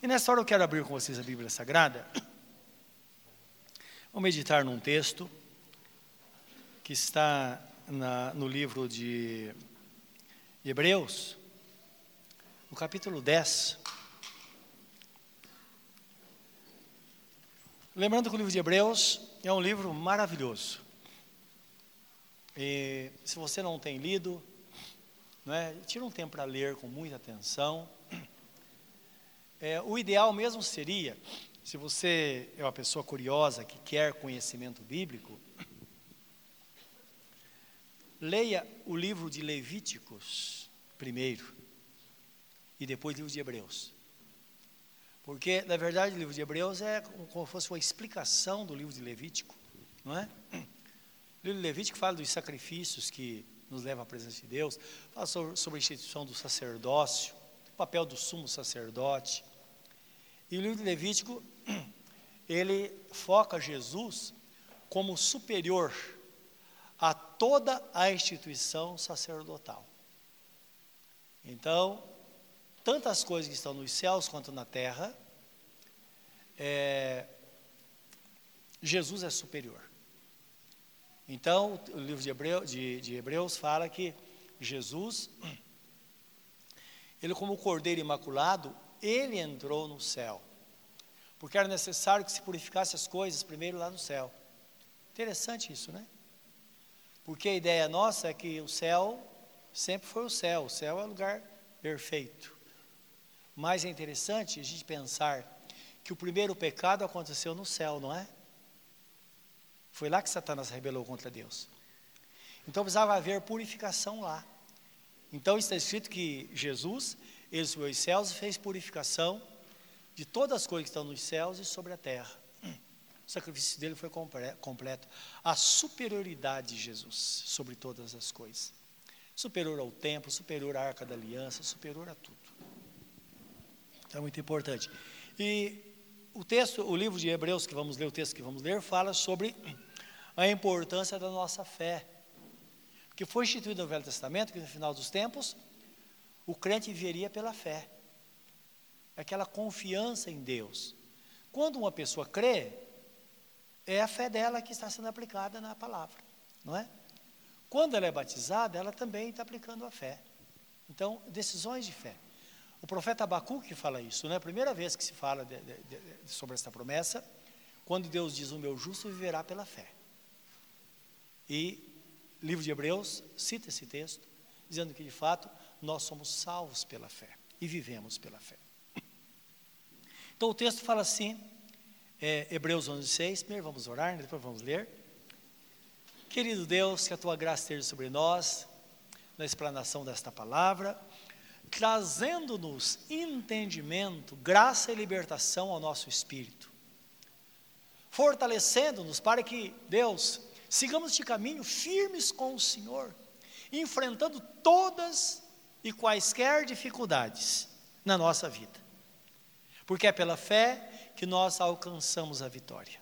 E nessa hora eu quero abrir com vocês a Bíblia Sagrada. Vamos meditar num texto que está na, no livro de Hebreus, no capítulo 10. Lembrando que o livro de Hebreus é um livro maravilhoso. E se você não tem lido, não é, tira um tempo para ler com muita atenção. É, o ideal mesmo seria, se você é uma pessoa curiosa que quer conhecimento bíblico, leia o livro de Levíticos primeiro e depois o livro de Hebreus. Porque, na verdade, o livro de Hebreus é como se fosse uma explicação do livro de Levítico, não é? O livro de Levítico fala dos sacrifícios que nos levam à presença de Deus, fala sobre, sobre a instituição do sacerdócio, o papel do sumo sacerdote. E o livro de Levítico, ele foca Jesus como superior a toda a instituição sacerdotal. Então, tantas coisas que estão nos céus quanto na terra, é, Jesus é superior. Então, o livro de, Hebreu, de, de Hebreus fala que Jesus, ele como cordeiro imaculado, ele entrou no céu. Porque era necessário que se purificasse as coisas primeiro lá no céu. Interessante isso, né? Porque a ideia nossa é que o céu sempre foi o céu, o céu é o lugar perfeito. Mas é interessante a gente pensar que o primeiro pecado aconteceu no céu, não é? Foi lá que Satanás rebelou contra Deus. Então precisava haver purificação lá. Então está escrito que Jesus, ele subiu os céus e fez purificação de todas as coisas que estão nos céus e sobre a terra. O sacrifício dele foi completo. A superioridade de Jesus sobre todas as coisas. Superior ao templo, superior à arca da aliança, superior a tudo. É muito importante. E o texto, o livro de Hebreus que vamos ler, o texto que vamos ler, fala sobre a importância da nossa fé. Porque foi instituído no Velho Testamento que no final dos tempos o crente viveria pela fé. Aquela confiança em Deus. Quando uma pessoa crê, é a fé dela que está sendo aplicada na palavra, não é? Quando ela é batizada, ela também está aplicando a fé. Então, decisões de fé. O profeta Abacuque fala isso, né? A primeira vez que se fala de, de, de, sobre essa promessa, quando Deus diz: O meu justo viverá pela fé. E livro de Hebreus cita esse texto, dizendo que de fato nós somos salvos pela fé e vivemos pela fé. Então o texto fala assim, é, Hebreus 11, 6, primeiro vamos orar, né? depois vamos ler. Querido Deus, que a tua graça esteja sobre nós, na explanação desta palavra trazendo-nos entendimento, graça e libertação ao nosso espírito, fortalecendo-nos para que, Deus, sigamos de caminho firmes com o Senhor, enfrentando todas e quaisquer dificuldades na nossa vida, porque é pela fé que nós alcançamos a vitória.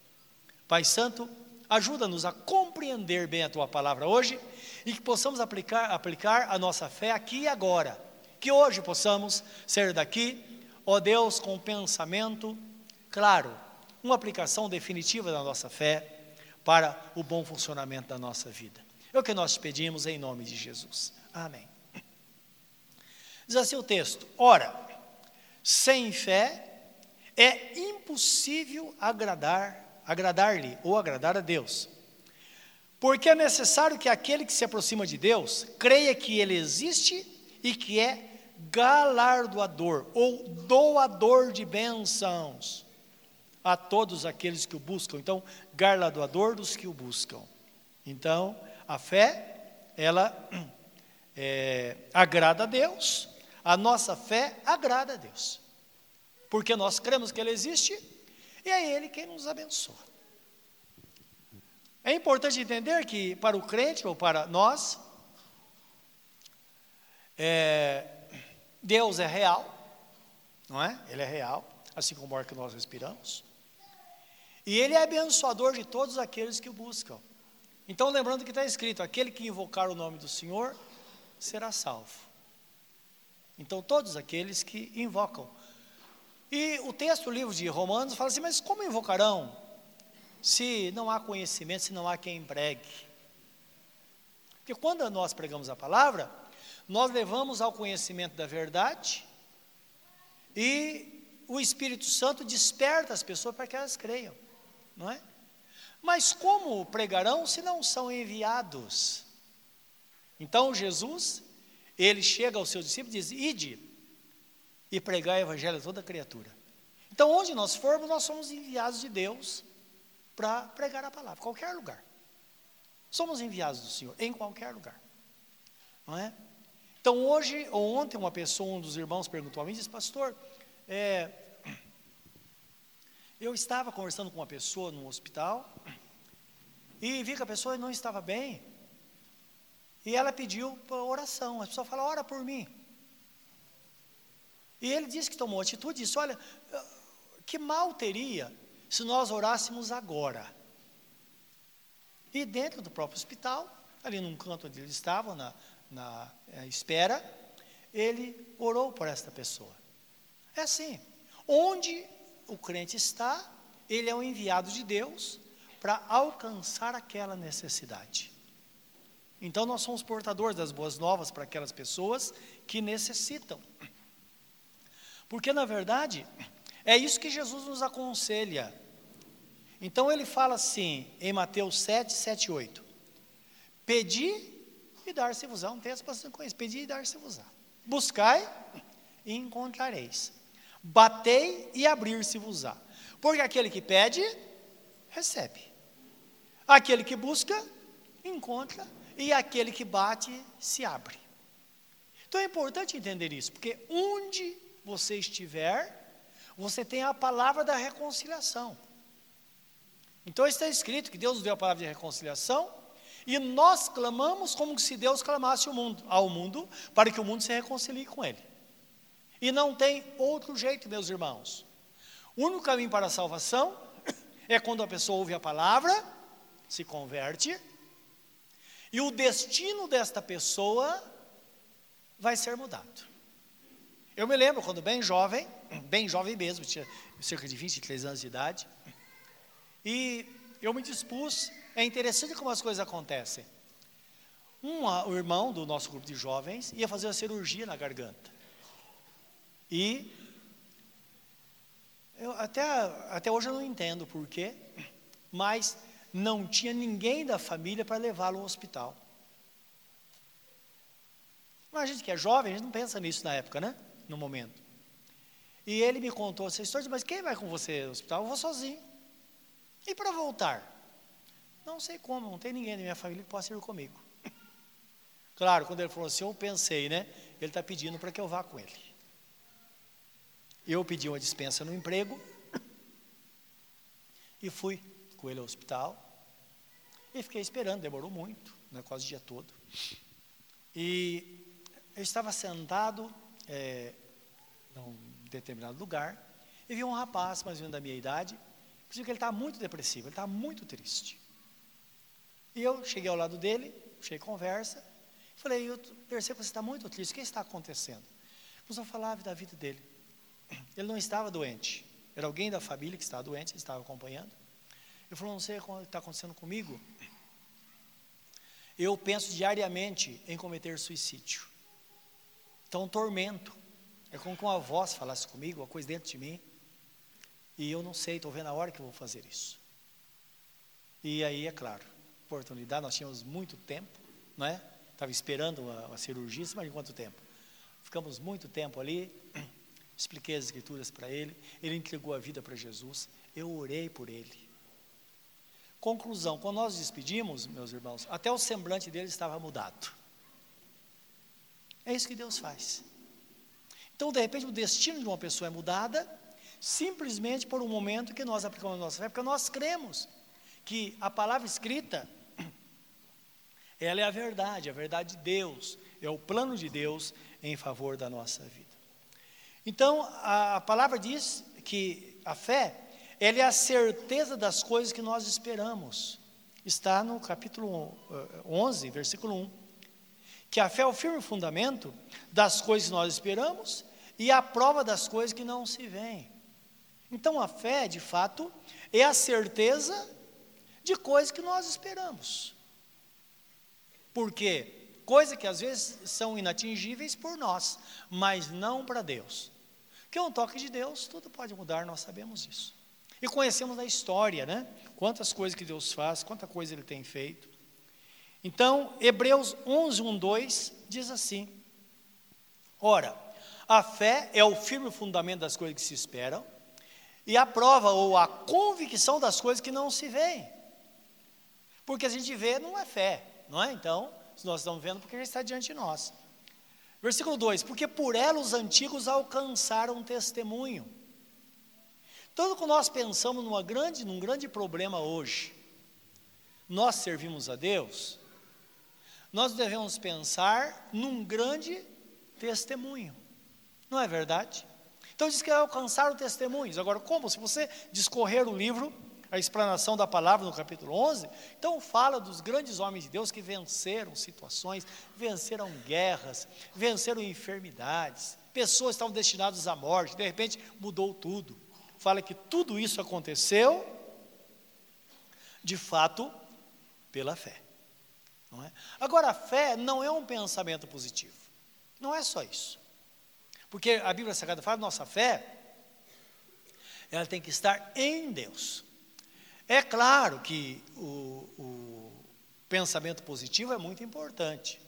Pai Santo, ajuda-nos a compreender bem a tua palavra hoje e que possamos aplicar, aplicar a nossa fé aqui e agora que hoje possamos ser daqui, ó Deus, com pensamento claro, uma aplicação definitiva da nossa fé para o bom funcionamento da nossa vida. É o que nós pedimos em nome de Jesus. Amém. Diz assim o texto: Ora, sem fé é impossível agradar, agradar-lhe ou agradar a Deus. Porque é necessário que aquele que se aproxima de Deus creia que ele existe e que é galardoador ou doador de bênçãos a todos aqueles que o buscam. Então, galardoador dos que o buscam. Então, a fé, ela é, agrada a Deus, a nossa fé agrada a Deus, porque nós cremos que Ele existe e é Ele quem nos abençoa. É importante entender que para o crente ou para nós, é, Deus é real, não é? Ele é real, assim como o ar que nós respiramos. E Ele é abençoador de todos aqueles que o buscam. Então, lembrando que está escrito: aquele que invocar o nome do Senhor será salvo. Então, todos aqueles que invocam E o texto do livro de Romanos fala assim: mas como invocarão se não há conhecimento, se não há quem pregue? Porque quando nós pregamos a palavra, nós levamos ao conhecimento da verdade e o Espírito Santo desperta as pessoas para que elas creiam, não é? Mas como pregarão se não são enviados? Então Jesus, ele chega aos seus discípulos e diz: Ide e pregar o evangelho a toda criatura. Então, onde nós formos, nós somos enviados de Deus para pregar a palavra, qualquer lugar. Somos enviados do Senhor, em qualquer lugar. Não é? Então, hoje, ou ontem, uma pessoa, um dos irmãos perguntou a mim, disse, pastor, é, eu estava conversando com uma pessoa no hospital e vi que a pessoa não estava bem. E ela pediu oração. A pessoa fala, ora por mim. E ele disse que tomou atitude e disse: Olha, que mal teria se nós orássemos agora. E dentro do próprio hospital, ali num canto onde eles estavam, na, na é, espera, ele orou por esta pessoa. É assim: onde o crente está, ele é o enviado de Deus para alcançar aquela necessidade. Então, nós somos portadores das boas novas para aquelas pessoas que necessitam. Porque, na verdade, é isso que Jesus nos aconselha. Então, ele fala assim, em Mateus 7, 7 8: Pedi e dar-se-vos-á. Um texto bastante conhecido: Pedi e dar-se-vos-á. Buscai e encontrareis. Batei e abrir-se-vos-á. Porque aquele que pede, recebe. Aquele que busca, encontra. E aquele que bate, se abre. Então é importante entender isso, porque onde você estiver, você tem a palavra da reconciliação. Então está escrito que Deus deu a palavra de reconciliação, e nós clamamos como se Deus clamasse ao mundo, ao mundo, para que o mundo se reconcilie com Ele. E não tem outro jeito, meus irmãos. O único caminho para a salvação é quando a pessoa ouve a palavra, se converte, e o destino desta pessoa vai ser mudado. Eu me lembro quando bem jovem, bem jovem mesmo, tinha cerca de 23 anos de idade, e eu me dispus, é interessante como as coisas acontecem. Um, o irmão do nosso grupo de jovens ia fazer uma cirurgia na garganta. E eu, até, até hoje eu não entendo por quê, mas não tinha ninguém da família para levá-lo ao hospital. Mas a gente que é jovem, a gente não pensa nisso na época, né? no momento. E ele me contou essa história, mas quem vai com você no hospital? Eu vou sozinho. E para voltar? Não sei como, não tem ninguém da minha família que possa ir comigo. Claro, quando ele falou assim, eu pensei, né? Ele está pedindo para que eu vá com ele. Eu pedi uma dispensa no emprego e fui com ele ao hospital. E fiquei esperando, demorou muito, né, quase o dia todo. E eu estava sentado é, num determinado lugar, e vi um rapaz, mais ou menos da minha idade, que ele está muito depressivo, ele está muito triste. E eu cheguei ao lado dele, cheguei conversa, falei, eu percebo que você está muito triste, o que está acontecendo? Começou a falar da vida dele. Ele não estava doente, era alguém da família que estava doente, ele estava acompanhando. Ele falou, não sei o que está acontecendo comigo. Eu penso diariamente em cometer suicídio. Então, tormento. É como que uma voz falasse comigo, uma coisa dentro de mim. E eu não sei, estou vendo a hora que eu vou fazer isso. E aí, é claro, oportunidade, nós tínhamos muito tempo, não é? Estava esperando uma, uma cirurgia, mas quanto tempo? Ficamos muito tempo ali, expliquei as escrituras para ele, ele entregou a vida para Jesus, eu orei por ele. Conclusão, quando nós despedimos, meus irmãos, até o semblante dele estava mudado. É isso que Deus faz. Então, de repente, o destino de uma pessoa é mudada, simplesmente por um momento que nós aplicamos na nossa fé, porque nós cremos que a palavra escrita, ela é a verdade, a verdade de Deus, é o plano de Deus em favor da nossa vida. Então, a, a palavra diz que a fé, ela é a certeza das coisas que nós esperamos. Está no capítulo 11, eh, versículo 1 que a fé é o firme fundamento das coisas que nós esperamos e a prova das coisas que não se veem. Então a fé, de fato, é a certeza de coisas que nós esperamos. Porque coisas que às vezes são inatingíveis por nós, mas não para Deus. Que um toque de Deus, tudo pode mudar, nós sabemos isso. E conhecemos a história, né? Quantas coisas que Deus faz, quanta coisa Ele tem feito. Então, Hebreus 11, 1, 2 diz assim: Ora, a fé é o firme fundamento das coisas que se esperam e a prova ou a convicção das coisas que não se veem. Porque a gente vê não é fé, não é? Então, se nós estamos vendo, porque ele está diante de nós. Versículo 2: Porque por ela os antigos alcançaram testemunho. Tudo que nós pensamos numa grande, num grande problema hoje, nós servimos a Deus, nós devemos pensar num grande testemunho. Não é verdade? Então diz que alcançaram testemunhos. Agora, como? Se você discorrer o livro, a explanação da palavra no capítulo 11, então fala dos grandes homens de Deus que venceram situações, venceram guerras, venceram enfermidades, pessoas estavam destinadas à morte, de repente mudou tudo fala que tudo isso aconteceu, de fato, pela fé. É? Agora, a fé não é um pensamento positivo. Não é só isso. Porque a Bíblia Sagrada fala que nossa fé, ela tem que estar em Deus. É claro que o, o pensamento positivo é muito importante.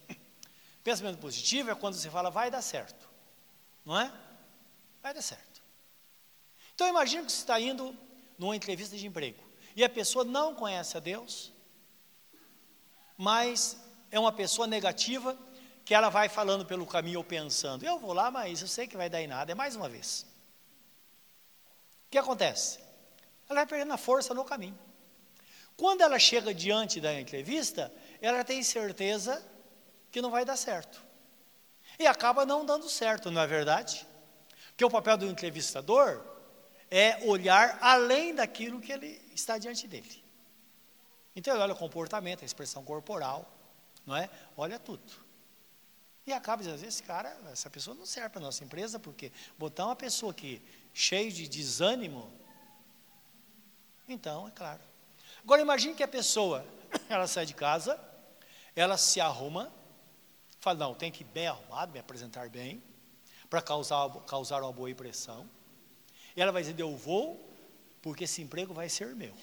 Pensamento positivo é quando você fala, vai dar certo. Não é? Vai dar certo. Então imagine que você está indo numa entrevista de emprego e a pessoa não conhece a Deus, mas é uma pessoa negativa que ela vai falando pelo caminho ou pensando, eu vou lá, mas eu sei que vai dar em nada, é mais uma vez. O que acontece? Ela vai perdendo a força no caminho. Quando ela chega diante da entrevista, ela tem certeza que não vai dar certo. E acaba não dando certo, não é verdade? Porque o papel do entrevistador é olhar além daquilo que ele está diante dele. Então ele olha o comportamento, a expressão corporal, não é? Olha tudo. E acaba dizendo, esse cara, essa pessoa não serve para a nossa empresa, porque botar uma pessoa aqui cheio de desânimo, então, é claro. Agora imagine que a pessoa, ela sai de casa, ela se arruma, fala, não, tem que ir bem arrumado, me apresentar bem, para causar, causar uma boa impressão. E ela vai dizer: Eu vou, porque esse emprego vai ser meu.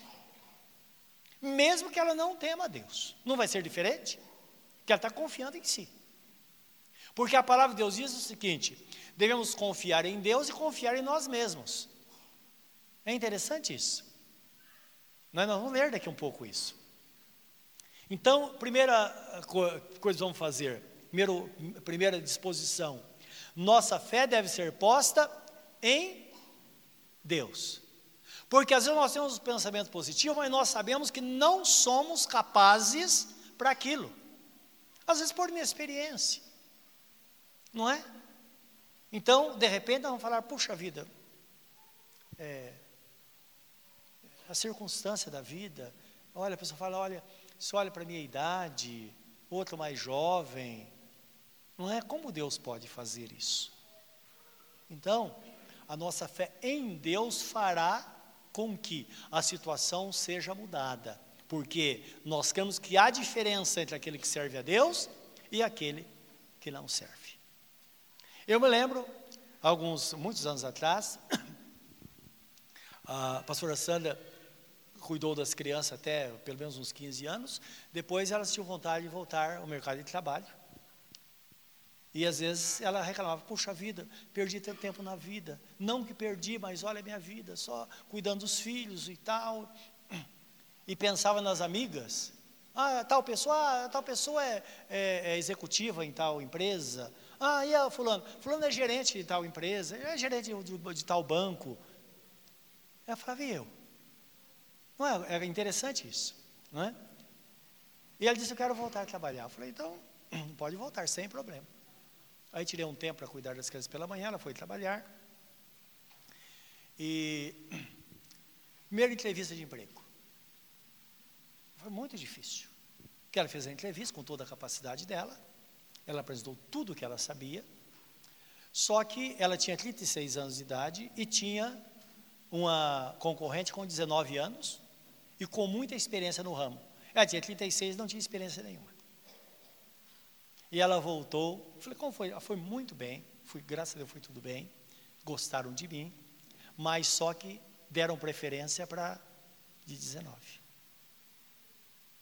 Mesmo que ela não tema a Deus. Não vai ser diferente? Que ela está confiando em si. Porque a palavra de Deus diz o seguinte: devemos confiar em Deus e confiar em nós mesmos. É interessante isso. Nós vamos ler daqui um pouco isso. Então, primeira coisa que vamos fazer, primeiro, primeira disposição, nossa fé deve ser posta em Deus. Porque às vezes nós temos um pensamento positivo, mas nós sabemos que não somos capazes para aquilo. Às vezes por inexperiência. Não é? Então, de repente, nós vamos falar, puxa vida, é, a circunstância da vida, olha, a pessoa fala, olha, se olha para a minha idade, outro mais jovem, não é? Como Deus pode fazer isso? Então, a nossa fé em Deus fará com que a situação seja mudada, porque nós cremos que há diferença entre aquele que serve a Deus e aquele que não serve. Eu me lembro, alguns, muitos anos atrás, a pastora Sandra cuidou das crianças até pelo menos uns 15 anos, depois elas tinham vontade de voltar ao mercado de trabalho. E às vezes ela reclamava, puxa vida, perdi tanto tempo na vida. Não que perdi, mas olha a minha vida, só cuidando dos filhos e tal. E pensava nas amigas. Ah, tal pessoa, ah, tal pessoa é, é, é, executiva em tal empresa. Ah, e a fulano? Fulano é gerente de tal empresa, é gerente de, de, de tal banco. Ela falava, e eu? Não é, é interessante isso, não é? E ela disse, eu quero voltar a trabalhar. Eu falei, então, pode voltar, sem problema. Aí tirei um tempo para cuidar das crianças pela manhã, ela foi trabalhar. E primeira entrevista de emprego. Foi muito difícil. Porque ela fez a entrevista com toda a capacidade dela, ela apresentou tudo o que ela sabia, só que ela tinha 36 anos de idade e tinha uma concorrente com 19 anos e com muita experiência no ramo. Ela tinha 36 não tinha experiência nenhuma. E ela voltou, falei, como foi? Ela foi muito bem, fui, graças a Deus foi tudo bem, gostaram de mim, mas só que deram preferência para de 19.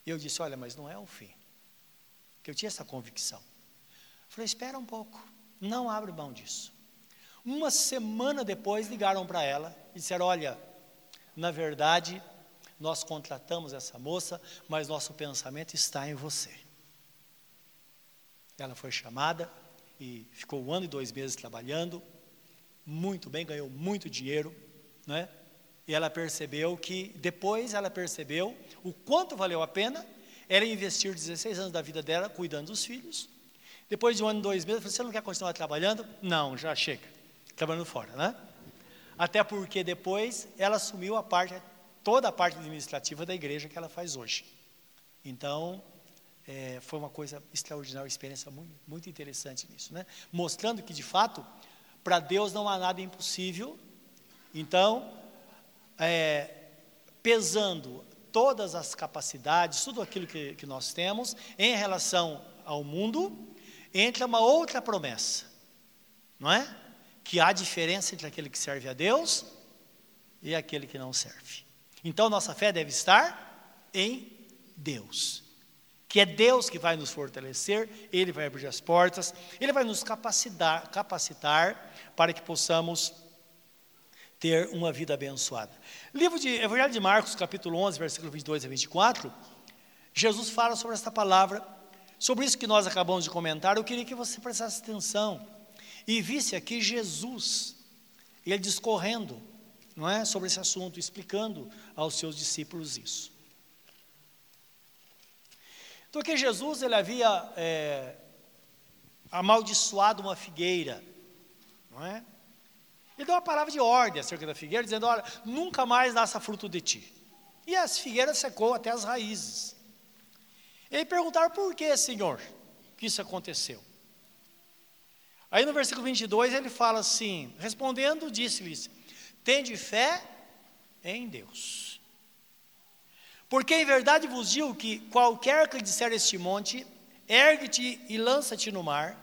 E eu disse, olha, mas não é o fim. Que eu tinha essa convicção. Falei, espera um pouco, não abre mão disso. Uma semana depois ligaram para ela e disseram, olha, na verdade, nós contratamos essa moça, mas nosso pensamento está em você. Ela foi chamada e ficou um ano e dois meses trabalhando, muito bem, ganhou muito dinheiro, né? E ela percebeu que, depois ela percebeu o quanto valeu a pena ela investir 16 anos da vida dela cuidando dos filhos. Depois de um ano e dois meses, você não quer continuar trabalhando? Não, já chega, trabalhando fora, né? Até porque depois ela assumiu a parte, toda a parte administrativa da igreja que ela faz hoje. Então, é, foi uma coisa extraordinária, uma experiência muito, muito interessante nisso, né? Mostrando que, de fato, para Deus não há nada impossível. Então, é, pesando todas as capacidades, tudo aquilo que, que nós temos em relação ao mundo, entra uma outra promessa, não é? Que há diferença entre aquele que serve a Deus e aquele que não serve. Então, nossa fé deve estar em Deus que é Deus que vai nos fortalecer, Ele vai abrir as portas, Ele vai nos capacitar, capacitar para que possamos ter uma vida abençoada. Livro de Evangelho de Marcos, capítulo 11, versículo 22 a 24, Jesus fala sobre esta palavra, sobre isso que nós acabamos de comentar, eu queria que você prestasse atenção e visse aqui Jesus, ele discorrendo, não é, sobre esse assunto, explicando aos seus discípulos isso. Porque Jesus ele havia é, amaldiçoado uma figueira, não é? Ele deu uma palavra de ordem acerca da figueira, dizendo: Olha, nunca mais nasça fruto de ti. E as figueiras secou até as raízes. E perguntaram: Por que, Senhor, que isso aconteceu? Aí no versículo 22 ele fala assim: Respondendo, disse-lhes: Tende fé em Deus. Porque em verdade vos digo que qualquer que disser este monte, ergue-te e lança-te no mar,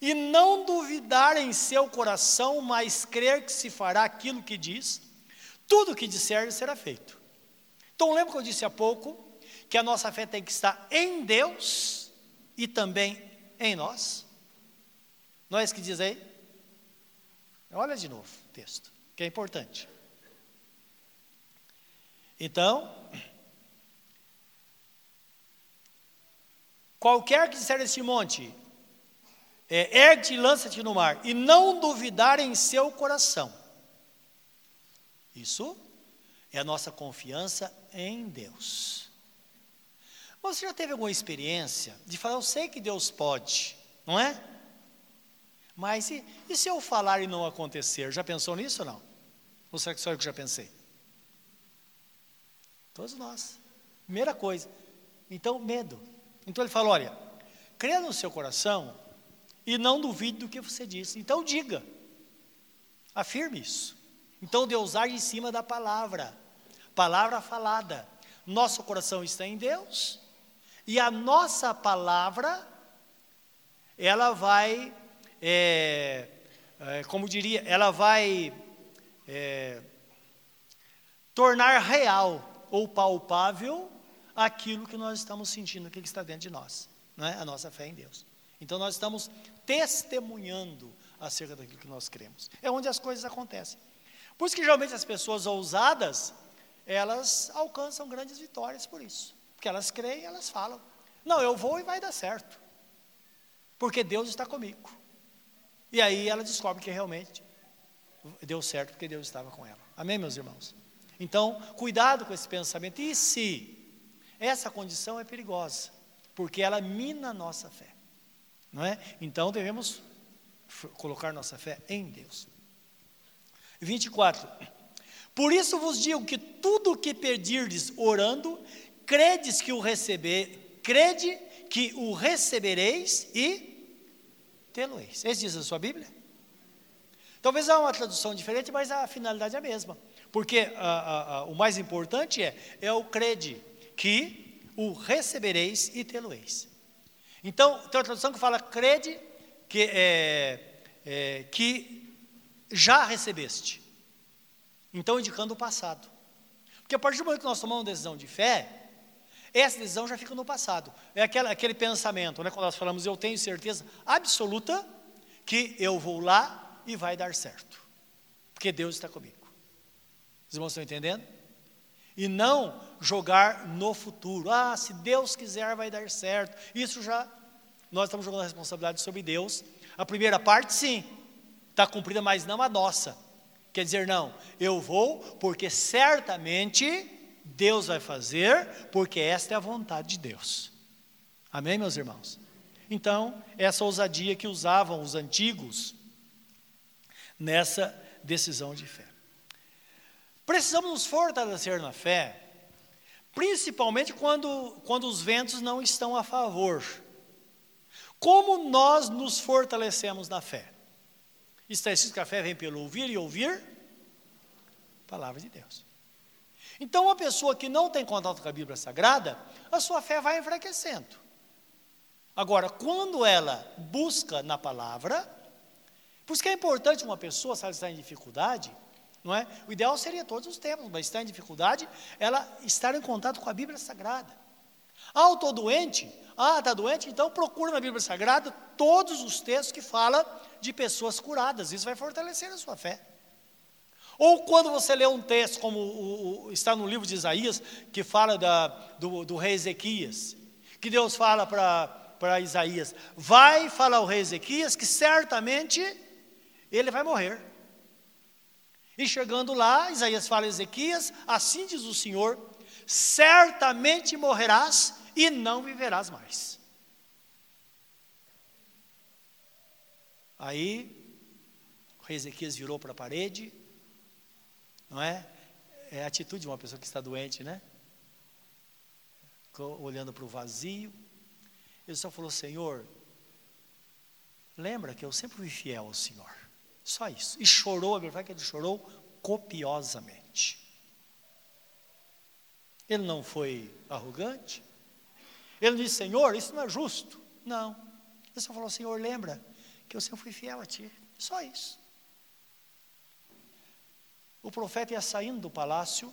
e não duvidar em seu coração, mas crer que se fará aquilo que diz, tudo o que disser será feito. Então lembra que eu disse há pouco que a nossa fé tem que estar em Deus e também em nós? Não é isso que diz aí? Olha de novo o texto, que é importante. Então, Qualquer que disser esse monte, é, ergue-te e lança-te no mar, e não duvidar em seu coração. Isso é a nossa confiança em Deus. Você já teve alguma experiência de falar, eu sei que Deus pode, não é? Mas e, e se eu falar e não acontecer? Já pensou nisso ou não? Ou será que só eu que já pensei? Todos nós. Primeira coisa. Então, medo. Então ele fala: olha, creia no seu coração e não duvide do que você disse. Então diga, afirme isso. Então Deus age em cima da palavra, palavra falada. Nosso coração está em Deus e a nossa palavra, ela vai, é, é, como diria, ela vai é, tornar real ou palpável aquilo que nós estamos sentindo, aquilo que está dentro de nós, é? a nossa fé em Deus. Então nós estamos testemunhando acerca daquilo que nós cremos. É onde as coisas acontecem. Por isso que geralmente as pessoas ousadas, elas alcançam grandes vitórias por isso. Porque elas creem, elas falam. Não, eu vou e vai dar certo. Porque Deus está comigo. E aí ela descobre que realmente deu certo porque Deus estava com ela. Amém, meus irmãos? Então, cuidado com esse pensamento. E se essa condição é perigosa, porque ela mina a nossa fé. Não é? Então devemos colocar nossa fé em Deus. 24. Por isso vos digo que tudo o que pedirdes orando, credes que o receber, crede que o recebereis e tê-lo-eis. Esse diz a sua Bíblia? Talvez há uma tradução diferente, mas a finalidade é a mesma. Porque a, a, a, o mais importante é, é o crede, que o recebereis e tê-lo-eis. Então, tem uma tradução que fala crede, que, é, é, que já recebeste. Então, indicando o passado. Porque a partir do momento que nós tomamos uma decisão de fé, essa decisão já fica no passado. É aquela, aquele pensamento, né, quando nós falamos, eu tenho certeza absoluta que eu vou lá e vai dar certo. Porque Deus está comigo. Os irmãos estão entendendo? E não jogar no futuro. Ah, se Deus quiser, vai dar certo. Isso já, nós estamos jogando a responsabilidade sobre Deus. A primeira parte, sim, está cumprida, mas não a nossa. Quer dizer, não, eu vou porque certamente Deus vai fazer, porque esta é a vontade de Deus. Amém, meus irmãos? Então, essa ousadia que usavam os antigos nessa decisão de fé. Precisamos nos fortalecer na fé, principalmente quando, quando os ventos não estão a favor. Como nós nos fortalecemos na fé? Está escrito que a fé vem pelo ouvir e ouvir a palavra de Deus. Então, uma pessoa que não tem contato com a Bíblia Sagrada, a sua fé vai enfraquecendo. Agora, quando ela busca na palavra, por isso que é importante uma pessoa, se ela está em dificuldade, não é? O ideal seria todos os tempos, mas está em dificuldade, ela estar em contato com a Bíblia Sagrada. Ah, eu estou doente? Ah, está doente? Então procura na Bíblia Sagrada todos os textos que falam de pessoas curadas. Isso vai fortalecer a sua fé. Ou quando você lê um texto, como o, o, está no livro de Isaías, que fala da, do, do rei Ezequias, que Deus fala para Isaías: vai falar ao rei Ezequias que certamente ele vai morrer. E chegando lá, Isaías fala a Ezequias: assim diz o Senhor, certamente morrerás e não viverás mais. Aí, o rei Ezequias virou para a parede, não é? É a atitude de uma pessoa que está doente, né? Olhando para o vazio. Ele só falou: Senhor, lembra que eu sempre fui fiel ao Senhor. Só isso. E chorou, a verdade é que ele chorou copiosamente. Ele não foi arrogante. Ele disse, Senhor, isso não é justo. Não. Ele só falou, Senhor, lembra que eu sempre fui fiel a Ti. Só isso. O profeta ia saindo do palácio,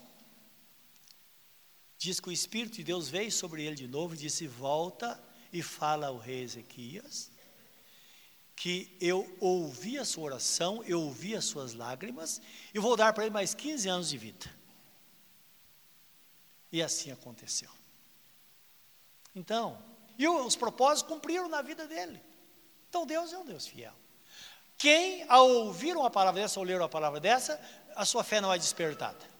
diz que o Espírito de Deus veio sobre ele de novo e disse: Volta e fala ao rei Ezequias, que eu ouvi a sua oração, eu ouvi as suas lágrimas, e vou dar para ele mais 15 anos de vida. E assim aconteceu. Então, e os propósitos cumpriram na vida dele. Então Deus é um Deus fiel. Quem, ao ouvir uma palavra dessa ou ler uma palavra dessa, a sua fé não é despertada.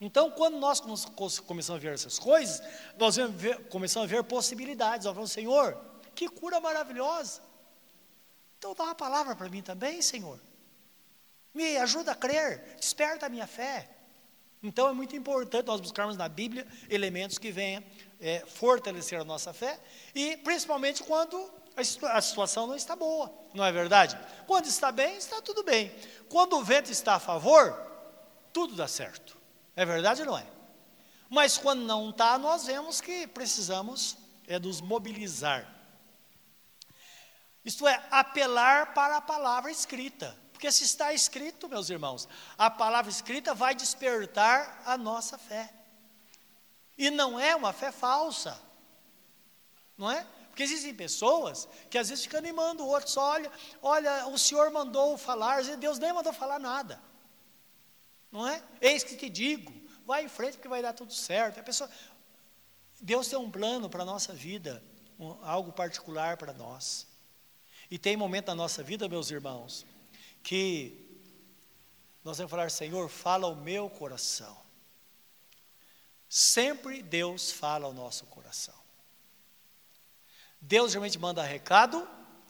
Então, quando nós começamos a ver essas coisas, nós começamos a ver possibilidades. Nós falamos, Senhor, que cura maravilhosa. Então, dá uma palavra para mim também, Senhor. Me ajuda a crer, desperta a minha fé. Então, é muito importante nós buscarmos na Bíblia elementos que venham é, fortalecer a nossa fé, e principalmente quando a situação não está boa, não é verdade? Quando está bem, está tudo bem. Quando o vento está a favor, tudo dá certo. É verdade ou não é? Mas quando não está, nós vemos que precisamos é nos mobilizar. Isto é, apelar para a palavra escrita. Porque se está escrito, meus irmãos, a palavra escrita vai despertar a nossa fé. E não é uma fé falsa. Não é? Porque existem pessoas que às vezes ficam animando o outro, só olha, olha, o Senhor mandou falar, Deus nem mandou falar nada. Não é? Eis que te digo, vai em frente porque vai dar tudo certo. A pessoa, Deus tem um plano para a nossa vida, um, algo particular para nós. E tem momento na nossa vida, meus irmãos, que nós vamos falar, Senhor, fala o meu coração. Sempre Deus fala ao nosso coração. Deus geralmente manda recado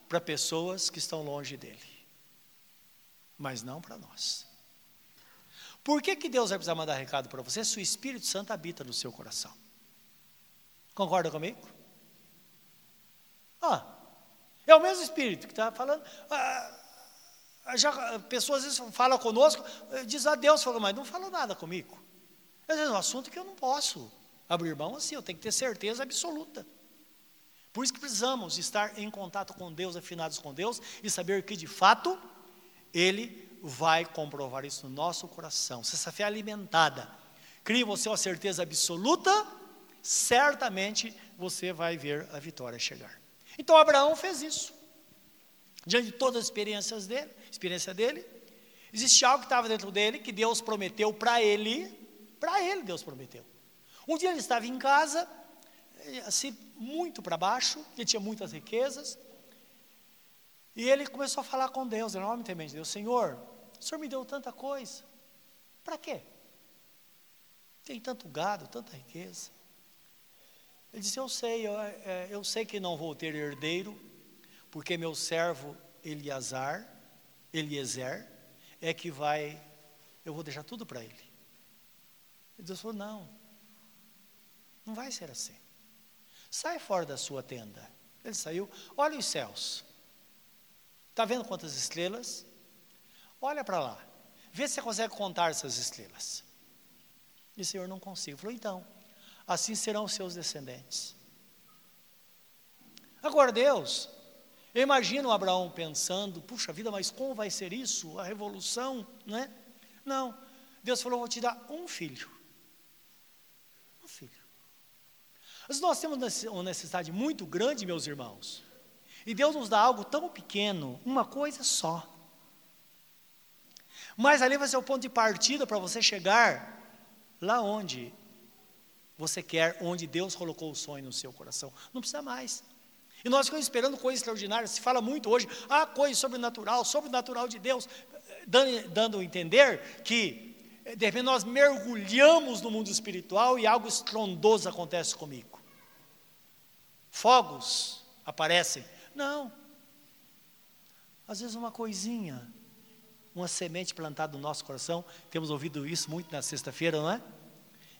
para pessoas que estão longe dele, mas não para nós. Por que, que Deus vai precisar mandar recado para você se o Espírito Santo habita no seu coração? Concorda comigo? Ah, é o mesmo Espírito que está falando. Ah, Já, pessoas às vezes falam conosco, eh, diz a Deus, fala, mas não falou nada comigo. Às vezes é um assunto que eu não posso abrir mão assim, eu tenho que ter certeza absoluta. Por isso que precisamos estar em contato com Deus, afinados com Deus, e saber que de fato Ele vai comprovar isso no nosso coração. Se essa fé é alimentada, cria em você uma certeza absoluta, certamente você vai ver a vitória chegar. Então Abraão fez isso. Diante de todas as experiências dele, experiência dele, existe algo que estava dentro dele que Deus prometeu para ele, para ele Deus prometeu. Um dia ele estava em casa, assim, muito para baixo, ele tinha muitas riquezas, e ele começou a falar com Deus, enormemente Deus, Senhor, o Senhor me deu tanta coisa, para quê? Tem tanto gado, tanta riqueza. Ele disse, eu sei, eu, é, eu sei que não vou ter herdeiro, porque meu servo Eliazar, Eliezer, é que vai, eu vou deixar tudo para ele. E Deus falou: não, não vai ser assim. Sai fora da sua tenda. Ele saiu, olha os céus. Está vendo quantas estrelas? Olha para lá. Vê se você consegue contar essas estrelas. E o Senhor não consigo. Falou, então, assim serão os seus descendentes. Agora, Deus eu imagino Abraão pensando, puxa vida, mas como vai ser isso? A revolução, não é? Não. Deus falou, vou te dar um filho. Um filho. Mas nós temos uma necessidade muito grande, meus irmãos. E Deus nos dá algo tão pequeno, uma coisa só. Mas ali vai ser o ponto de partida para você chegar lá onde você quer, onde Deus colocou o sonho no seu coração. Não precisa mais. E nós ficamos esperando coisas extraordinárias. Se fala muito hoje, ah, coisa sobrenatural, sobrenatural de Deus, dando, dando a entender que, de repente, nós mergulhamos no mundo espiritual e algo estrondoso acontece comigo. Fogos aparecem. Não. Às vezes, uma coisinha, uma semente plantada no nosso coração, temos ouvido isso muito na sexta-feira, não é?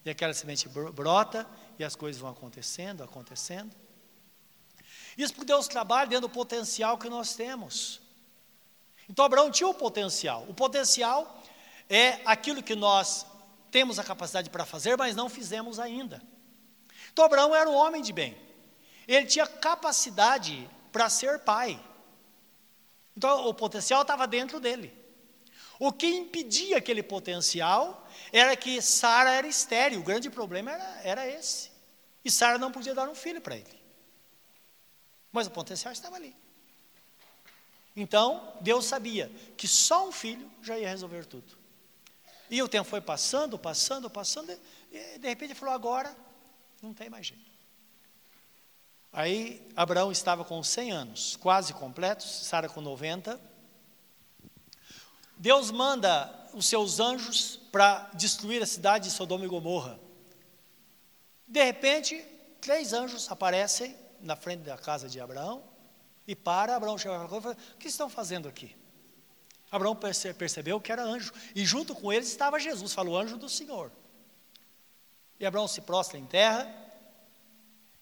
E aquela semente brota e as coisas vão acontecendo, acontecendo. Isso porque Deus trabalha dentro do potencial que nós temos. Então Abraão tinha o potencial. O potencial é aquilo que nós temos a capacidade para fazer, mas não fizemos ainda. Então Abraão era um homem de bem. Ele tinha capacidade para ser pai. Então o potencial estava dentro dele. O que impedia aquele potencial era que Sara era estéril. O grande problema era, era esse. E Sara não podia dar um filho para ele. Mas o potencial estava ali. Então, Deus sabia que só um filho já ia resolver tudo. E o tempo foi passando, passando, passando, e de repente ele falou: agora não tem mais jeito. Aí Abraão estava com 100 anos, quase completos, Sara com 90. Deus manda os seus anjos para destruir a cidade de Sodoma e Gomorra. De repente, três anjos aparecem na frente da casa de Abraão e para, Abraão chega e fala, o que estão fazendo aqui? Abraão percebeu que era anjo, e junto com eles estava Jesus, falou, anjo do Senhor. E Abraão se prostra em terra,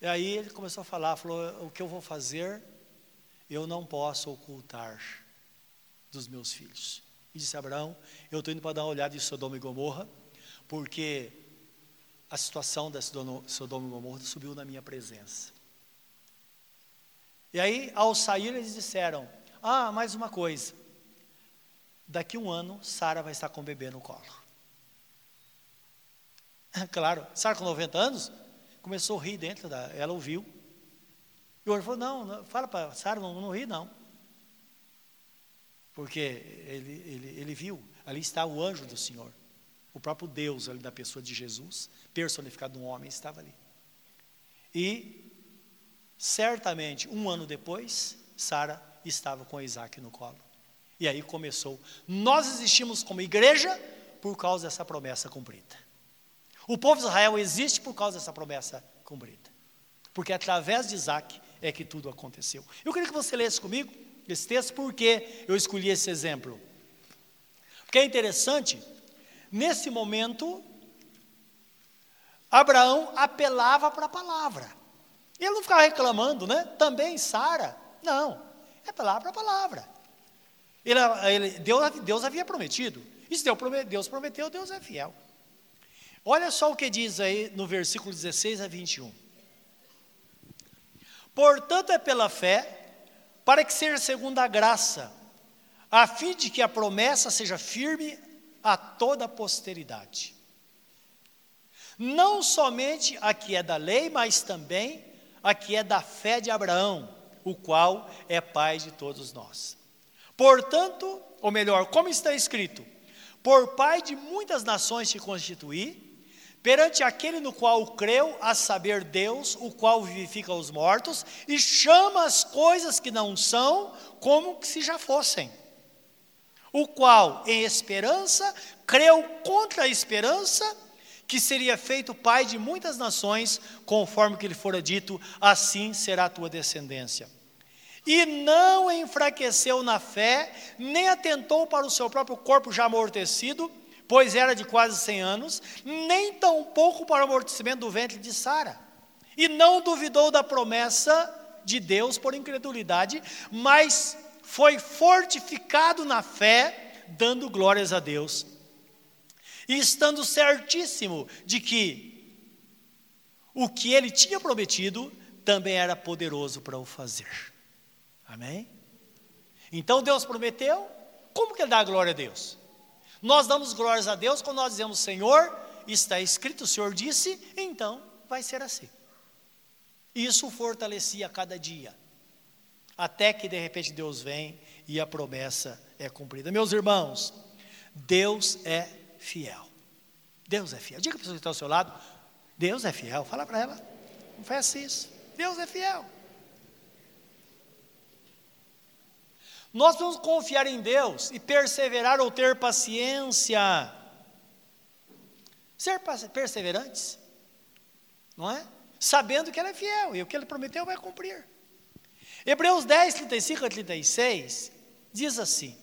e aí ele começou a falar, falou, o que eu vou fazer, eu não posso ocultar dos meus filhos. E disse Abraão, eu estou indo para dar uma olhada em Sodoma e Gomorra, porque a situação da Sodoma e Gomorra subiu na minha presença. E aí, ao sair, eles disseram: Ah, mais uma coisa. Daqui um ano, Sara vai estar com o bebê no colo. Claro, Sara com 90 anos, começou a rir dentro da. Ela ouviu. E o falou: Não, não fala para Sara, não, não ri, não. Porque ele, ele, ele viu, ali está o anjo do Senhor. O próprio Deus ali da pessoa de Jesus, personificado num homem, estava ali. E Certamente, um ano depois, Sara estava com Isaac no colo. E aí começou. Nós existimos como igreja por causa dessa promessa cumprida. O povo de Israel existe por causa dessa promessa cumprida. Porque através de Isaac é que tudo aconteceu. Eu queria que você lesse comigo esse texto, porque eu escolhi esse exemplo. Porque é interessante, nesse momento, Abraão apelava para a palavra. Ele não ficava reclamando, né? Também Sara. Não, é palavra a palavra. Ele, ele, Deus, Deus havia prometido. E se Deus prometeu, Deus é fiel. Olha só o que diz aí no versículo 16 a 21. Portanto, é pela fé, para que seja segundo a graça, a fim de que a promessa seja firme a toda a posteridade. Não somente a que é da lei, mas também a que é da fé de Abraão, o qual é pai de todos nós. Portanto, ou melhor, como está escrito: Por pai de muitas nações te constituí, perante aquele no qual creu, a saber Deus, o qual vivifica os mortos e chama as coisas que não são como se já fossem. O qual, em esperança, creu contra a esperança que seria feito pai de muitas nações, conforme que lhe fora dito, assim será a tua descendência. E não enfraqueceu na fé, nem atentou para o seu próprio corpo já amortecido, pois era de quase cem anos, nem tampouco para o amortecimento do ventre de Sara. E não duvidou da promessa de Deus por incredulidade, mas foi fortificado na fé, dando glórias a Deus. E estando certíssimo de que o que ele tinha prometido também era poderoso para o fazer. Amém? Então Deus prometeu, como que ele dá a glória a Deus? Nós damos glórias a Deus quando nós dizemos, Senhor, está escrito, o Senhor disse, então vai ser assim. Isso fortalecia cada dia, até que de repente Deus vem e a promessa é cumprida. Meus irmãos, Deus é fiel. Deus é fiel. Diga para a pessoa que está ao seu lado, Deus é fiel. Fala para ela, confesse isso. Deus é fiel. Nós precisamos confiar em Deus e perseverar ou ter paciência. Ser perseverantes, não é? Sabendo que Ele é fiel e o que Ele prometeu vai cumprir. Hebreus 10, 35 a 36 diz assim: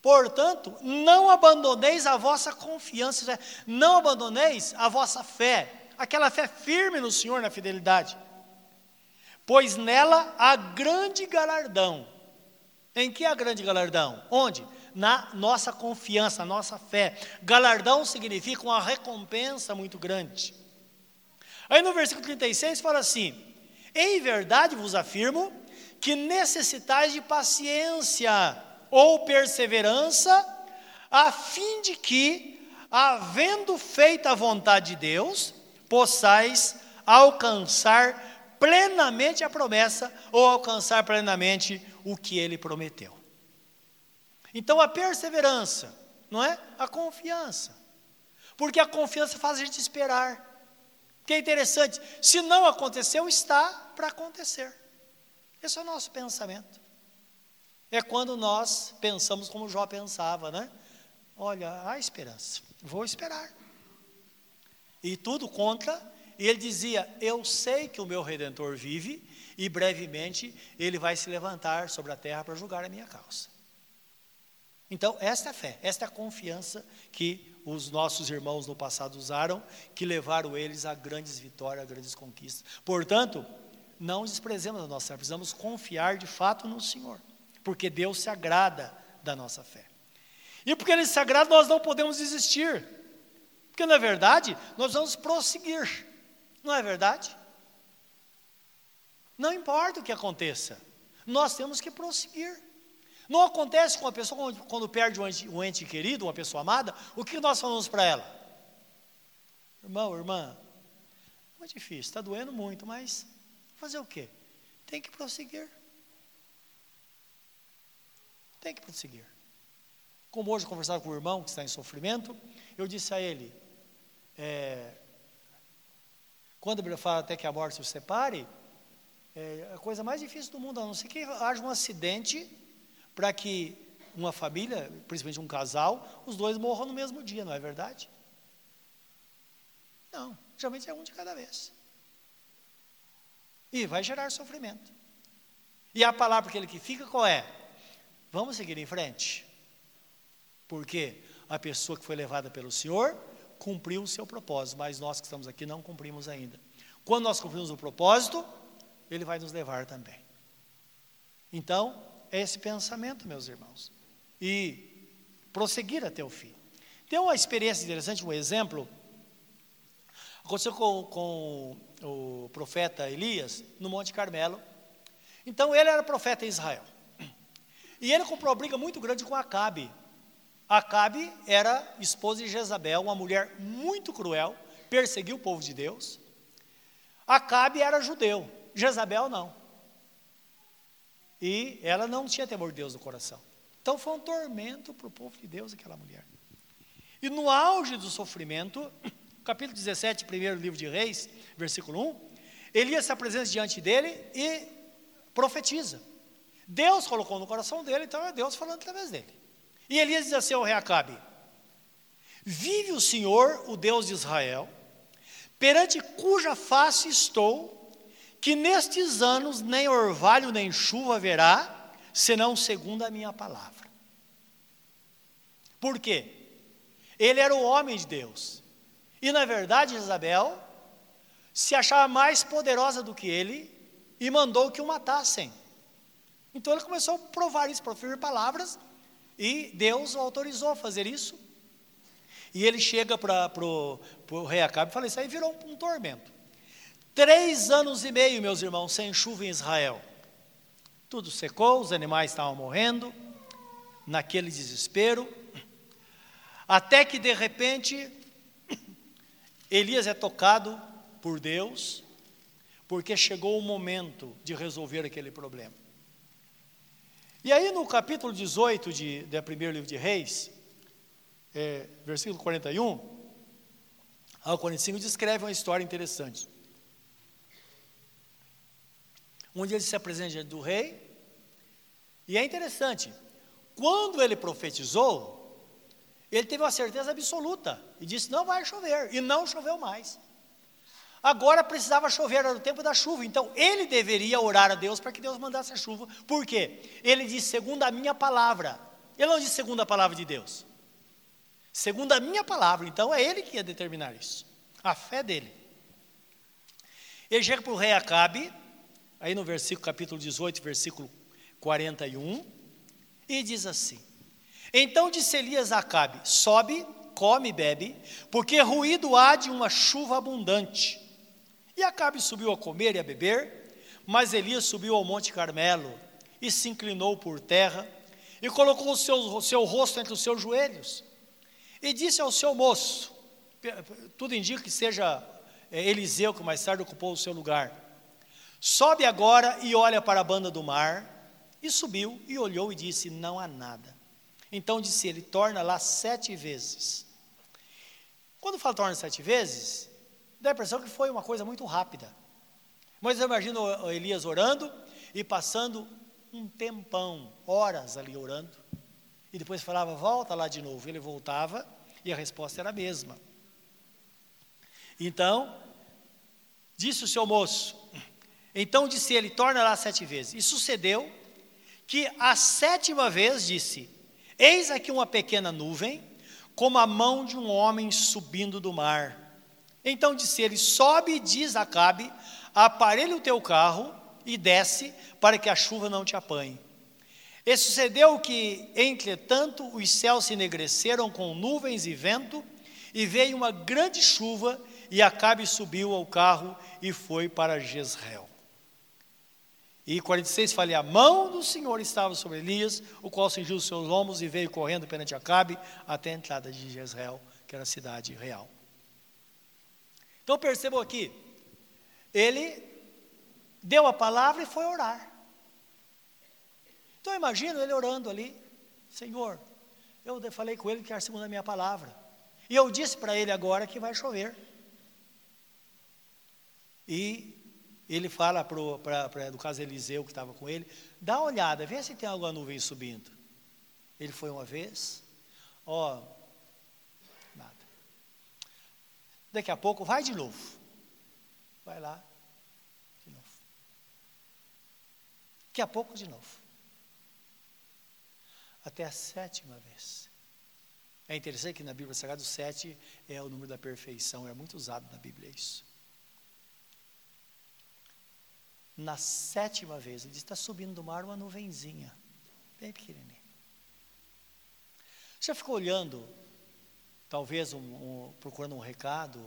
Portanto, não abandoneis a vossa confiança, não abandoneis a vossa fé, aquela fé firme no Senhor na fidelidade, pois nela há grande galardão em que é a grande galardão? Onde? Na nossa confiança, nossa fé. Galardão significa uma recompensa muito grande. Aí no versículo 36 fala assim: Em verdade vos afirmo que necessitais de paciência ou perseverança, a fim de que, havendo feito a vontade de Deus, possais alcançar plenamente a promessa ou alcançar plenamente o que ele prometeu. Então a perseverança, não é? A confiança. Porque a confiança faz a gente esperar. Que é interessante, se não aconteceu, está para acontecer. Esse é o nosso pensamento. É quando nós pensamos como Jó pensava, né? Olha, há esperança, vou esperar. E tudo contra, e ele dizia: Eu sei que o meu redentor vive, e brevemente ele vai se levantar sobre a terra para julgar a minha causa. Então, esta é a fé, esta é a confiança que os nossos irmãos no passado usaram, que levaram eles a grandes vitórias, a grandes conquistas. Portanto, não desprezemos a nossa fé, precisamos confiar de fato no Senhor, porque Deus se agrada da nossa fé. E porque Ele se agrada, nós não podemos desistir, porque na verdade nós vamos prosseguir, não é verdade? Não importa o que aconteça, nós temos que prosseguir. Não acontece com a pessoa quando, perde um ente, um ente, querido, uma pessoa amada, o que nós falamos para ela? Irmão, irmã, é difícil, está doendo muito, mas fazer o quê? Tem que prosseguir. Tem que prosseguir. Como hoje eu conversava com o irmão que está em sofrimento, eu disse a ele, é, quando ele fala até que a morte se separe, é a coisa mais difícil do mundo, a não ser que haja um acidente para que uma família, principalmente um casal, os dois morram no mesmo dia, não é verdade? Não, geralmente é um de cada vez. E vai gerar sofrimento. E a palavra que ele que fica qual é? Vamos seguir em frente. Porque a pessoa que foi levada pelo Senhor cumpriu o seu propósito, mas nós que estamos aqui não cumprimos ainda. Quando nós cumprimos o propósito, ele vai nos levar também. Então, é esse pensamento, meus irmãos. E prosseguir até o fim. Tem uma experiência interessante, um exemplo. Aconteceu com, com o profeta Elias no Monte Carmelo. Então ele era profeta em Israel. E ele comprou uma briga muito grande com Acabe. Acabe era esposa de Jezabel, uma mulher muito cruel, perseguiu o povo de Deus. Acabe era judeu, Jezabel não. E ela não tinha temor de Deus no coração. Então foi um tormento para o povo de Deus, aquela mulher. E no auge do sofrimento, capítulo 17, primeiro livro de Reis, versículo 1, Elias se apresenta diante dele e profetiza. Deus colocou no coração dele, então é Deus falando através dele. E Elias diz assim ao rei Acabe: Vive o Senhor, o Deus de Israel, perante cuja face estou, que nestes anos nem orvalho nem chuva haverá, senão segundo a minha palavra. Por quê? Ele era o homem de Deus. E na verdade, Isabel se achava mais poderosa do que ele e mandou que o matassem. Então ele começou a provar isso, proferir palavras, e Deus o autorizou a fazer isso. E ele chega para o rei Acabe e fala: Isso aí virou um, um tormento. Três anos e meio, meus irmãos, sem chuva em Israel. Tudo secou, os animais estavam morrendo, naquele desespero. Até que de repente, Elias é tocado por Deus, porque chegou o momento de resolver aquele problema. E aí no capítulo 18 de, do primeiro livro de Reis, é, versículo 41 ao 45, descreve uma história interessante. Onde ele se apresenta diante do rei, e é interessante, quando ele profetizou, ele teve uma certeza absoluta e disse: não vai chover, e não choveu mais. Agora precisava chover, era o tempo da chuva, então ele deveria orar a Deus para que Deus mandasse a chuva, por quê? Ele disse: segundo a minha palavra, ele não disse segundo a palavra de Deus, segundo a minha palavra, então é ele que ia determinar isso, a fé dele. Ele chega para o rei Acabe, aí no versículo capítulo 18, versículo 41, e diz assim: então disse Elias a Acabe: Sobe, come e bebe, porque ruído há de uma chuva abundante. E Acabe subiu a comer e a beber, mas Elias subiu ao monte Carmelo e se inclinou por terra e colocou o seu, seu rosto entre os seus joelhos e disse ao seu moço: tudo indica que seja é, Eliseu que mais tarde ocupou o seu lugar. Sobe agora e olha para a banda do mar. E subiu e olhou e disse: Não há nada. Então disse ele: torna lá sete vezes. Quando fala torna sete vezes, dá a impressão que foi uma coisa muito rápida. Mas eu imagino Elias orando e passando um tempão, horas ali orando, e depois falava, volta lá de novo. Ele voltava e a resposta era a mesma. Então, disse o seu moço, então disse ele, torna lá sete vezes. E sucedeu que a sétima vez disse, Eis aqui uma pequena nuvem, como a mão de um homem subindo do mar. Então disse ele: Sobe e diz Acabe: Aparelha o teu carro e desce, para que a chuva não te apanhe. E sucedeu que, entretanto, os céus se enegreceram com nuvens e vento, e veio uma grande chuva, e Acabe subiu ao carro e foi para Jezreel. E 46 fala: a mão do Senhor estava sobre Elias, o qual cingiu os seus lombos e veio correndo perante Acabe até a entrada de Jezreel, que era a cidade real. Então percebam aqui, ele deu a palavra e foi orar. Então imagino ele orando ali, Senhor, eu falei com ele que era segundo a minha palavra. E eu disse para ele agora que vai chover. E ele fala para, no caso Eliseu que estava com ele, dá uma olhada, vê se tem alguma nuvem subindo. Ele foi uma vez, ó, nada. Daqui a pouco vai de novo. Vai lá, de novo. Daqui a pouco de novo. Até a sétima vez. É interessante que na Bíblia Sagrada o sete é o número da perfeição, é muito usado na Bíblia isso. Na sétima vez, ele diz: está subindo do mar uma nuvenzinha. Bem pequenininho. Você ficou olhando, talvez um, um, procurando um recado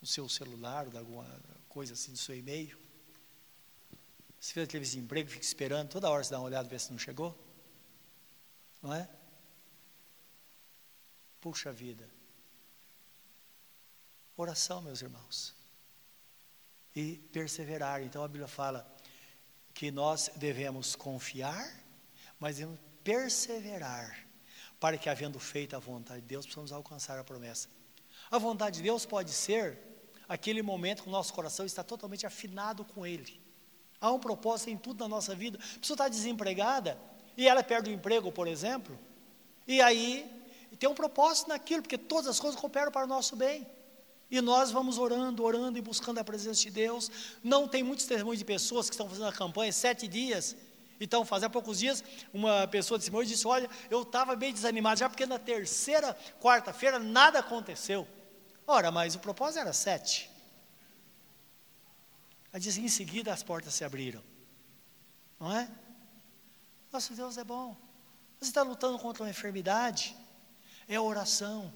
no seu celular, alguma coisa assim, do seu e-mail? Você fez aquele desemprego, fica esperando, toda hora você dá uma olhada, ver se não chegou? Não é? Puxa vida. Oração, meus irmãos. E perseverar. Então a Bíblia fala que nós devemos confiar, mas devemos perseverar, para que, havendo feito a vontade de Deus, possamos alcançar a promessa. A vontade de Deus pode ser aquele momento que o nosso coração está totalmente afinado com Ele. Há um propósito em tudo na nossa vida. A pessoa está desempregada e ela perde o emprego, por exemplo, e aí tem um propósito naquilo, porque todas as coisas cooperam para o nosso bem. E nós vamos orando, orando e buscando a presença de Deus. Não tem muitos testemunhos de pessoas que estão fazendo a campanha sete dias. Então, fazia poucos dias, uma pessoa disse: disse: Olha, eu estava bem desanimado já, porque na terceira quarta-feira nada aconteceu. Ora, mas o propósito era sete. Ela disse: Em seguida as portas se abriram. Não é? Nosso Deus é bom. Você está lutando contra uma enfermidade? É oração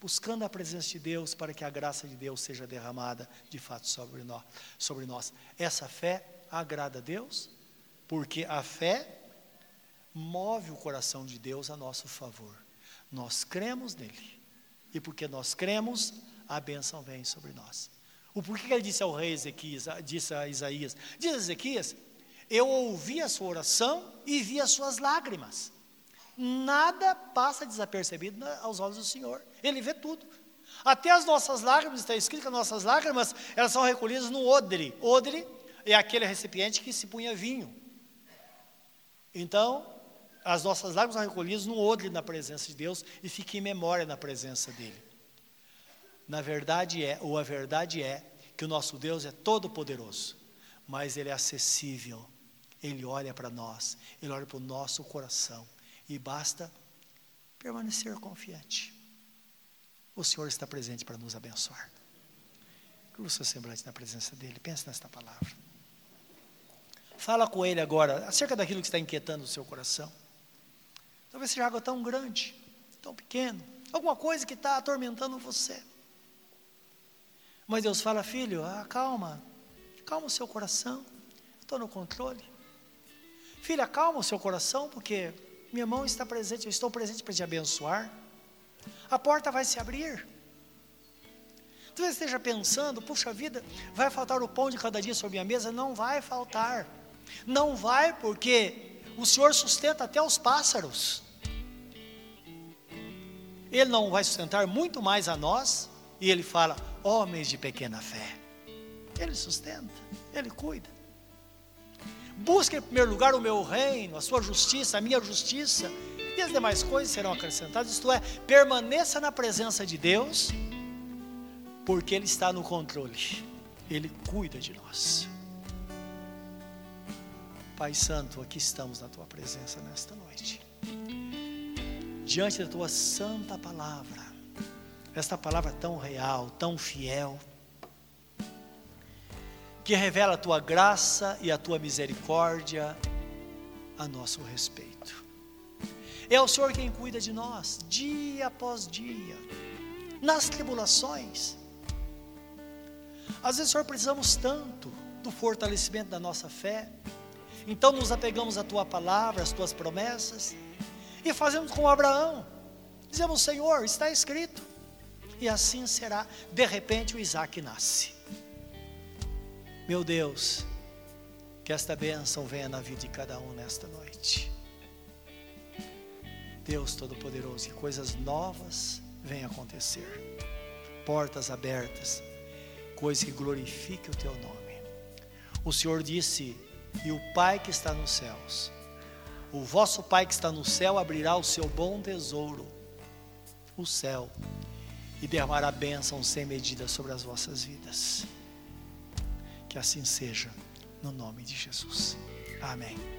buscando a presença de Deus para que a graça de Deus seja derramada de fato sobre nós. Sobre nós. Essa fé agrada a Deus, porque a fé move o coração de Deus a nosso favor. Nós cremos nele. E porque nós cremos, a bênção vem sobre nós. O porquê que ele disse ao rei Ezequias, disse a Isaías? Diz a Ezequias: Eu ouvi a sua oração e vi as suas lágrimas nada passa desapercebido aos olhos do Senhor. Ele vê tudo. Até as nossas lágrimas, está escrito que as nossas lágrimas, elas são recolhidas no odre. Odre é aquele recipiente que se punha vinho. Então, as nossas lágrimas são recolhidas no odre na presença de Deus e fica em memória na presença dEle. Na verdade é, ou a verdade é, que o nosso Deus é todo poderoso, mas Ele é acessível, Ele olha para nós, Ele olha para o nosso coração. E basta permanecer confiante. O Senhor está presente para nos abençoar. Curva o seu semblante na presença dEle. Pense nesta palavra. Fala com Ele agora acerca daquilo que está inquietando o seu coração. Talvez seja algo tão grande, tão pequeno, alguma coisa que está atormentando você. Mas Deus fala, filho, acalma, calma o seu coração, estou no controle. Filha, calma o seu coração, porque minha mão está presente, eu estou presente para te abençoar. A porta vai se abrir. Talvez esteja pensando, puxa vida, vai faltar o pão de cada dia sobre a mesa? Não vai faltar. Não vai, porque o Senhor sustenta até os pássaros. Ele não vai sustentar muito mais a nós, e ele fala: homens de pequena fé. Ele sustenta, ele cuida. Busque em primeiro lugar o meu reino, a sua justiça, a minha justiça, e as demais coisas serão acrescentadas. Isto é, permaneça na presença de Deus, porque Ele está no controle, Ele cuida de nós. Pai Santo, aqui estamos na Tua presença nesta noite, diante da Tua santa palavra, esta palavra tão real, tão fiel, que revela a tua graça e a tua misericórdia a nosso respeito. É o Senhor quem cuida de nós, dia após dia, nas tribulações. Às vezes, Senhor, precisamos tanto do fortalecimento da nossa fé, então nos apegamos à tua palavra, às tuas promessas, e fazemos como Abraão, dizemos: Senhor, está escrito, e assim será. De repente, o Isaac nasce. Meu Deus, que esta bênção venha na vida de cada um nesta noite. Deus Todo-Poderoso, que coisas novas venham acontecer, portas abertas, coisas que glorifiquem o Teu nome. O Senhor disse: E o Pai que está nos céus, o vosso Pai que está no céu abrirá o seu bom tesouro, o céu, e derramará bênção sem medida sobre as vossas vidas. Que assim seja, no nome de Jesus. Amém.